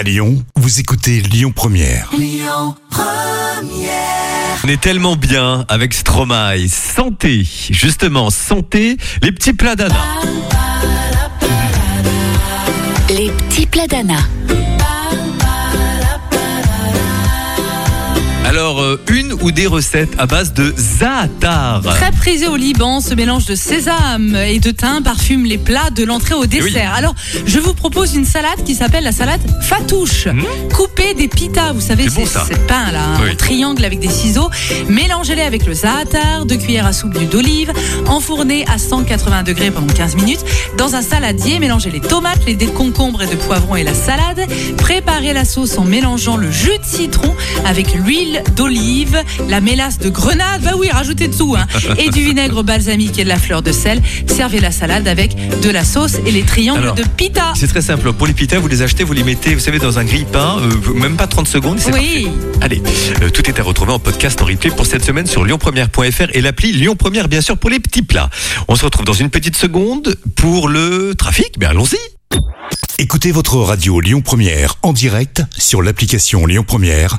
À Lyon, vous écoutez Lyon Première. On est tellement bien avec Stromae. Santé, justement, santé, les petits plats d'Anna. Les petits plats d'Anna. Alors, euh, une ou des recettes à base de za'atar. Très prisé au Liban, ce mélange de sésame et de thym parfume les plats de l'entrée au dessert. Alors, je vous propose une salade qui s'appelle la salade fatouche. Coupez des pitas, vous savez. C'est bon, pain là, Oui. en triangle avec des ciseaux. Mélangez-les avec le za'atar, deux cuillères à soupe d'huile d'olive, enfournez à 180 degrés pendant 15 minutes. Dans un saladier, mélangez les tomates, les dés de concombre et de poivron et la salade. Préparez la sauce en mélangeant le jus de citron avec l'huile d'olive, la mélasse de grenade, bah oui, rajoutez dessous, hein, et du vinaigre balsamique et de la fleur de sel. Servez la salade avec de la sauce et les triangles Alors, de pita. C'est très simple. Pour les pitas, vous les achetez, vous les mettez, vous savez, dans un grille-pain, euh, même pas 30 secondes. c'est Oui. parfait. Allez, euh, tout est à retrouver en podcast en replay pour cette semaine sur lyonpremière.fr et l'appli Lyon Première, bien sûr, pour les petits plats. On se retrouve dans une petite seconde pour le trafic. Ben allons-y. Écoutez votre radio Lyon Première en direct sur l'application Lyon Première,